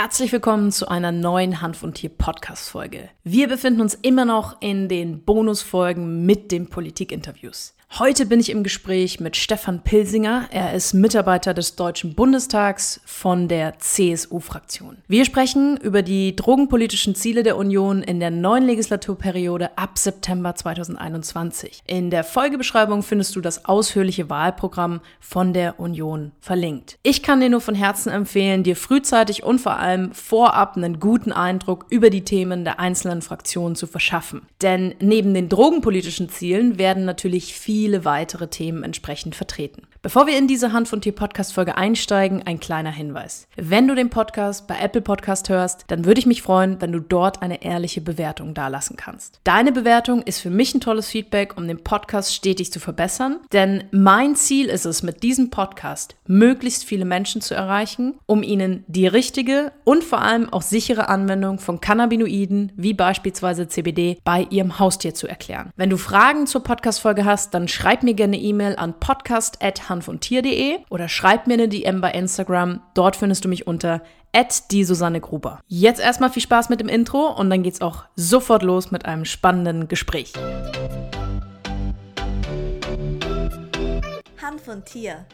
Herzlich willkommen zu einer neuen Hanf und Tier Podcast Folge. Wir befinden uns immer noch in den Bonusfolgen mit den Politikinterviews. Heute bin ich im Gespräch mit Stefan Pilsinger. Er ist Mitarbeiter des Deutschen Bundestags von der CSU-Fraktion. Wir sprechen über die drogenpolitischen Ziele der Union in der neuen Legislaturperiode ab September 2021. In der Folgebeschreibung findest du das ausführliche Wahlprogramm von der Union verlinkt. Ich kann dir nur von Herzen empfehlen, dir frühzeitig und vor allem vorab einen guten Eindruck über die Themen der einzelnen Fraktionen zu verschaffen. Denn neben den drogenpolitischen Zielen werden natürlich viele viele weitere Themen entsprechend vertreten. Bevor wir in diese Hand von Tier Podcast Folge einsteigen, ein kleiner Hinweis. Wenn du den Podcast bei Apple Podcast hörst, dann würde ich mich freuen, wenn du dort eine ehrliche Bewertung dalassen kannst. Deine Bewertung ist für mich ein tolles Feedback, um den Podcast stetig zu verbessern, denn mein Ziel ist es, mit diesem Podcast möglichst viele Menschen zu erreichen, um ihnen die richtige und vor allem auch sichere Anwendung von Cannabinoiden, wie beispielsweise CBD, bei ihrem Haustier zu erklären. Wenn du Fragen zur Podcast Folge hast, dann schreib mir gerne E-Mail an podcast@ hanfundtier.de oder schreib mir eine DM bei Instagram. Dort findest du mich unter die Susanne Gruber. Jetzt erstmal viel Spaß mit dem Intro und dann geht's auch sofort los mit einem spannenden Gespräch. Hanf und Tier,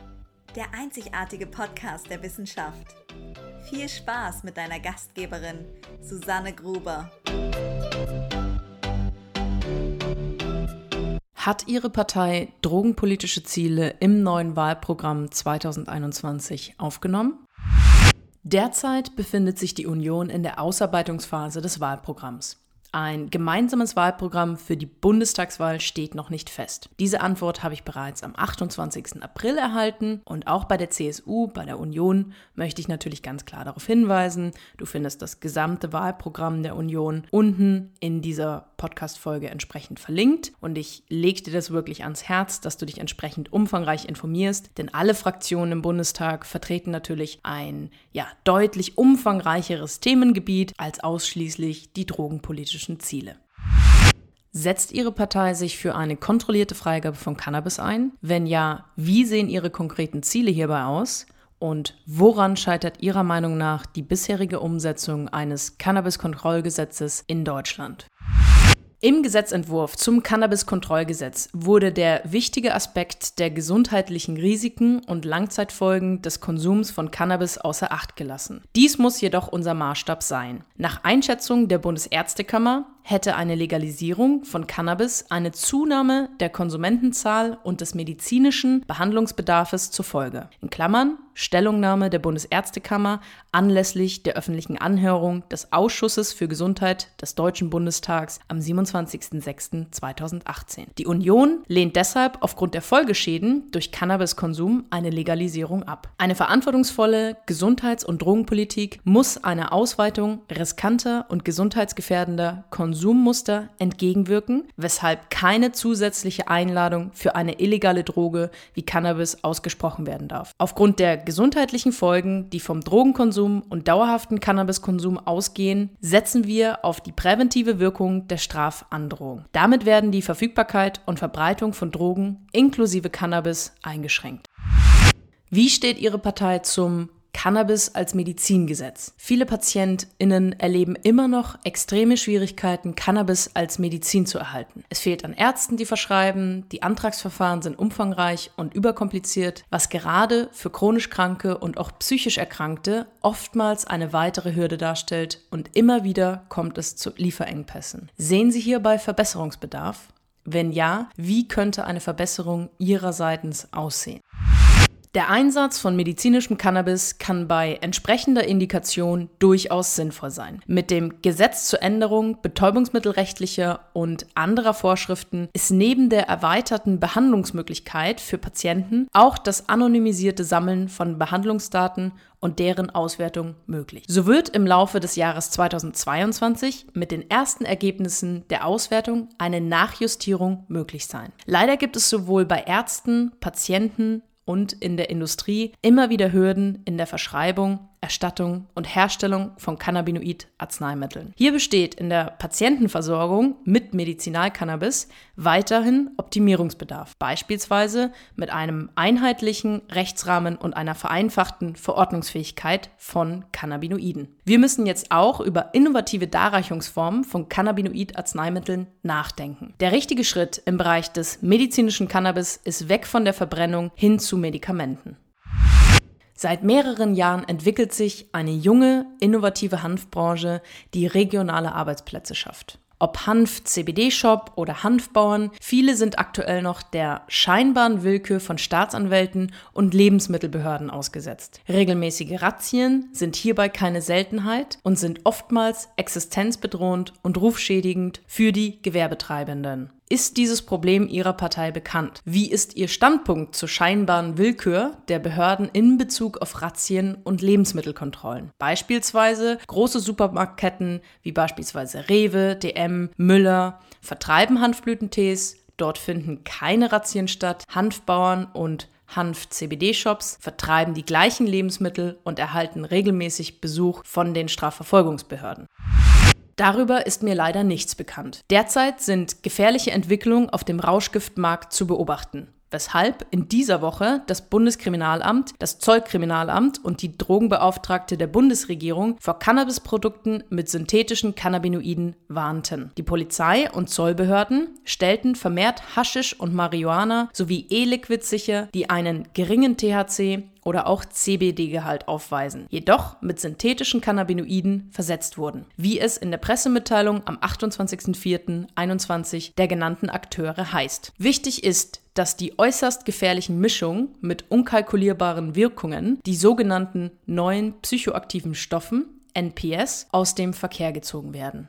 der einzigartige Podcast der Wissenschaft. Viel Spaß mit deiner Gastgeberin Susanne Gruber. Hat Ihre Partei drogenpolitische Ziele im neuen Wahlprogramm 2021 aufgenommen? Derzeit befindet sich die Union in der Ausarbeitungsphase des Wahlprogramms. Ein gemeinsames Wahlprogramm für die Bundestagswahl steht noch nicht fest. Diese Antwort habe ich bereits am 28. April erhalten und auch bei der CSU, bei der Union, möchte ich natürlich ganz klar darauf hinweisen, du findest das gesamte Wahlprogramm der Union unten in dieser Podcast-Folge entsprechend verlinkt und ich lege dir das wirklich ans Herz, dass du dich entsprechend umfangreich informierst, denn alle Fraktionen im Bundestag vertreten natürlich ein ja deutlich umfangreicheres Themengebiet als ausschließlich die drogenpolitische politischen Ziele. Setzt Ihre Partei sich für eine kontrollierte Freigabe von Cannabis ein? Wenn ja, wie sehen Ihre konkreten Ziele hierbei aus? Und woran scheitert Ihrer Meinung nach die bisherige Umsetzung eines Cannabis-Kontrollgesetzes in Deutschland? Im Gesetzentwurf zum Cannabis-Kontrollgesetz wurde der wichtige Aspekt der gesundheitlichen Risiken und Langzeitfolgen des Konsums von Cannabis außer Acht gelassen. Dies muss jedoch unser Maßstab sein. Nach Einschätzung der Bundesärztekammer hätte eine Legalisierung von Cannabis eine Zunahme der Konsumentenzahl und des medizinischen Behandlungsbedarfes zur Folge. In Klammern Stellungnahme der Bundesärztekammer anlässlich der öffentlichen Anhörung des Ausschusses für Gesundheit des Deutschen Bundestags am 27.06.2018. Die Union lehnt deshalb aufgrund der Folgeschäden durch Cannabiskonsum eine Legalisierung ab. Eine verantwortungsvolle Gesundheits- und Drogenpolitik muss einer Ausweitung riskanter und gesundheitsgefährdender Konsum Konsummuster entgegenwirken, weshalb keine zusätzliche Einladung für eine illegale Droge wie Cannabis ausgesprochen werden darf. Aufgrund der gesundheitlichen Folgen, die vom Drogenkonsum und dauerhaften Cannabiskonsum ausgehen, setzen wir auf die präventive Wirkung der Strafandrohung. Damit werden die Verfügbarkeit und Verbreitung von Drogen inklusive Cannabis eingeschränkt. Wie steht Ihre Partei zum Cannabis als Medizingesetz. Viele PatientInnen erleben immer noch extreme Schwierigkeiten, Cannabis als Medizin zu erhalten. Es fehlt an Ärzten, die verschreiben, die Antragsverfahren sind umfangreich und überkompliziert, was gerade für chronisch Kranke und auch psychisch Erkrankte oftmals eine weitere Hürde darstellt und immer wieder kommt es zu Lieferengpässen. Sehen Sie hierbei Verbesserungsbedarf? Wenn ja, wie könnte eine Verbesserung Ihrerseits aussehen? Der Einsatz von medizinischem Cannabis kann bei entsprechender Indikation durchaus sinnvoll sein. Mit dem Gesetz zur Änderung betäubungsmittelrechtlicher und anderer Vorschriften ist neben der erweiterten Behandlungsmöglichkeit für Patienten auch das anonymisierte Sammeln von Behandlungsdaten und deren Auswertung möglich. So wird im Laufe des Jahres 2022 mit den ersten Ergebnissen der Auswertung eine Nachjustierung möglich sein. Leider gibt es sowohl bei Ärzten, Patienten und in der Industrie immer wieder Hürden in der Verschreibung, Erstattung und Herstellung von Cannabinoid-Arzneimitteln. Hier besteht in der Patientenversorgung mit Medizinalcannabis weiterhin Optimierungsbedarf, beispielsweise mit einem einheitlichen Rechtsrahmen und einer vereinfachten Verordnungsfähigkeit von Cannabinoiden. Wir müssen jetzt auch über innovative Darreichungsformen von Cannabinoid-Arzneimitteln nachdenken. Der richtige Schritt im Bereich des medizinischen Cannabis ist weg von der Verbrennung hin zu Medikamenten. Seit mehreren Jahren entwickelt sich eine junge, innovative Hanfbranche, die regionale Arbeitsplätze schafft. Ob Hanf-CBD-Shop oder Hanfbauern, viele sind aktuell noch der scheinbaren Willkür von Staatsanwälten und Lebensmittelbehörden ausgesetzt. Regelmäßige Razzien sind hierbei keine Seltenheit und sind oftmals existenzbedrohend und rufschädigend für die Gewerbetreibenden. Ist dieses Problem Ihrer Partei bekannt? Wie ist Ihr Standpunkt zur scheinbaren Willkür der Behörden in Bezug auf Razzien und Lebensmittelkontrollen? Beispielsweise große Supermarktketten wie beispielsweise Rewe, DM, Müller vertreiben Hanfblütentees, dort finden keine Razzien statt, Hanfbauern und Hanf-CBD-Shops vertreiben die gleichen Lebensmittel und erhalten regelmäßig Besuch von den Strafverfolgungsbehörden. Darüber ist mir leider nichts bekannt. Derzeit sind gefährliche Entwicklungen auf dem Rauschgiftmarkt zu beobachten weshalb in dieser Woche das Bundeskriminalamt, das Zollkriminalamt und die Drogenbeauftragte der Bundesregierung vor Cannabisprodukten mit synthetischen Cannabinoiden warnten. Die Polizei und Zollbehörden stellten vermehrt Haschisch und Marihuana sowie E-Liquid sicher, die einen geringen THC oder auch CBD-Gehalt aufweisen, jedoch mit synthetischen Cannabinoiden versetzt wurden, wie es in der Pressemitteilung am 28.04.21 der genannten Akteure heißt. Wichtig ist, dass die äußerst gefährlichen Mischungen mit unkalkulierbaren Wirkungen, die sogenannten neuen psychoaktiven Stoffen, NPS, aus dem Verkehr gezogen werden.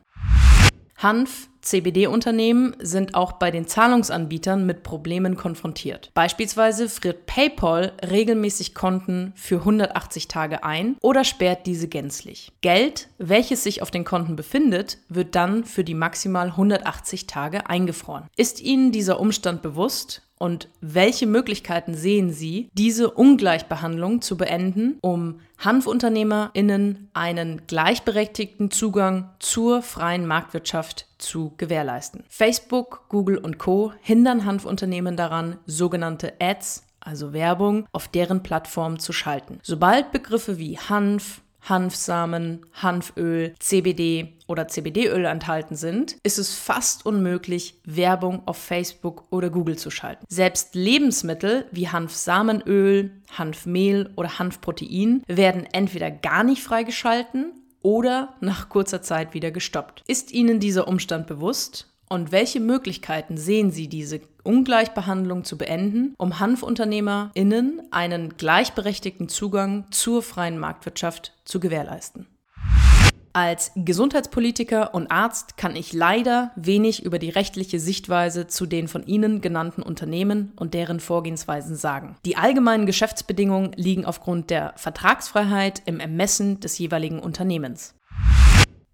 Hanf, CBD-Unternehmen sind auch bei den Zahlungsanbietern mit Problemen konfrontiert. Beispielsweise friert PayPal regelmäßig Konten für 180 Tage ein oder sperrt diese gänzlich. Geld, welches sich auf den Konten befindet, wird dann für die maximal 180 Tage eingefroren. Ist Ihnen dieser Umstand bewusst? Und welche Möglichkeiten sehen Sie, diese Ungleichbehandlung zu beenden, um HanfunternehmerInnen einen gleichberechtigten Zugang zur freien Marktwirtschaft zu gewährleisten? Facebook, Google und Co. hindern Hanfunternehmen daran, sogenannte Ads, also Werbung, auf deren Plattform zu schalten. Sobald Begriffe wie Hanf, Hanfsamen, Hanföl, CBD oder CBD-Öl enthalten sind, ist es fast unmöglich, Werbung auf Facebook oder Google zu schalten. Selbst Lebensmittel wie Hanfsamenöl, Hanfmehl oder Hanfprotein werden entweder gar nicht freigeschalten oder nach kurzer Zeit wieder gestoppt. Ist Ihnen dieser Umstand bewusst? Und welche Möglichkeiten sehen Sie, diese Ungleichbehandlung zu beenden, um HanfunternehmerInnen einen gleichberechtigten Zugang zur freien Marktwirtschaft zu gewährleisten? Als Gesundheitspolitiker und Arzt kann ich leider wenig über die rechtliche Sichtweise zu den von Ihnen genannten Unternehmen und deren Vorgehensweisen sagen. Die allgemeinen Geschäftsbedingungen liegen aufgrund der Vertragsfreiheit im Ermessen des jeweiligen Unternehmens.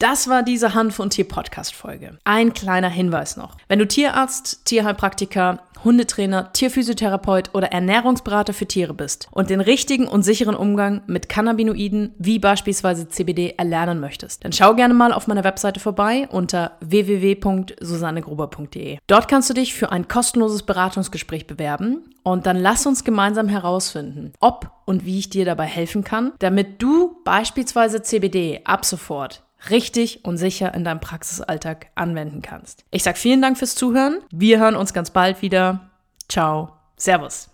Das war diese Hanf- und Tier-Podcast-Folge. Ein kleiner Hinweis noch. Wenn du Tierarzt, Tierheilpraktiker, Hundetrainer, Tierphysiotherapeut oder Ernährungsberater für Tiere bist und den richtigen und sicheren Umgang mit Cannabinoiden wie beispielsweise CBD erlernen möchtest, dann schau gerne mal auf meiner Webseite vorbei unter www.susannegruber.de. Dort kannst du dich für ein kostenloses Beratungsgespräch bewerben und dann lass uns gemeinsam herausfinden, ob und wie ich dir dabei helfen kann, damit du beispielsweise CBD ab sofort richtig und sicher in deinem Praxisalltag anwenden kannst. Ich sage vielen Dank fürs Zuhören. Wir hören uns ganz bald wieder. Ciao. Servus.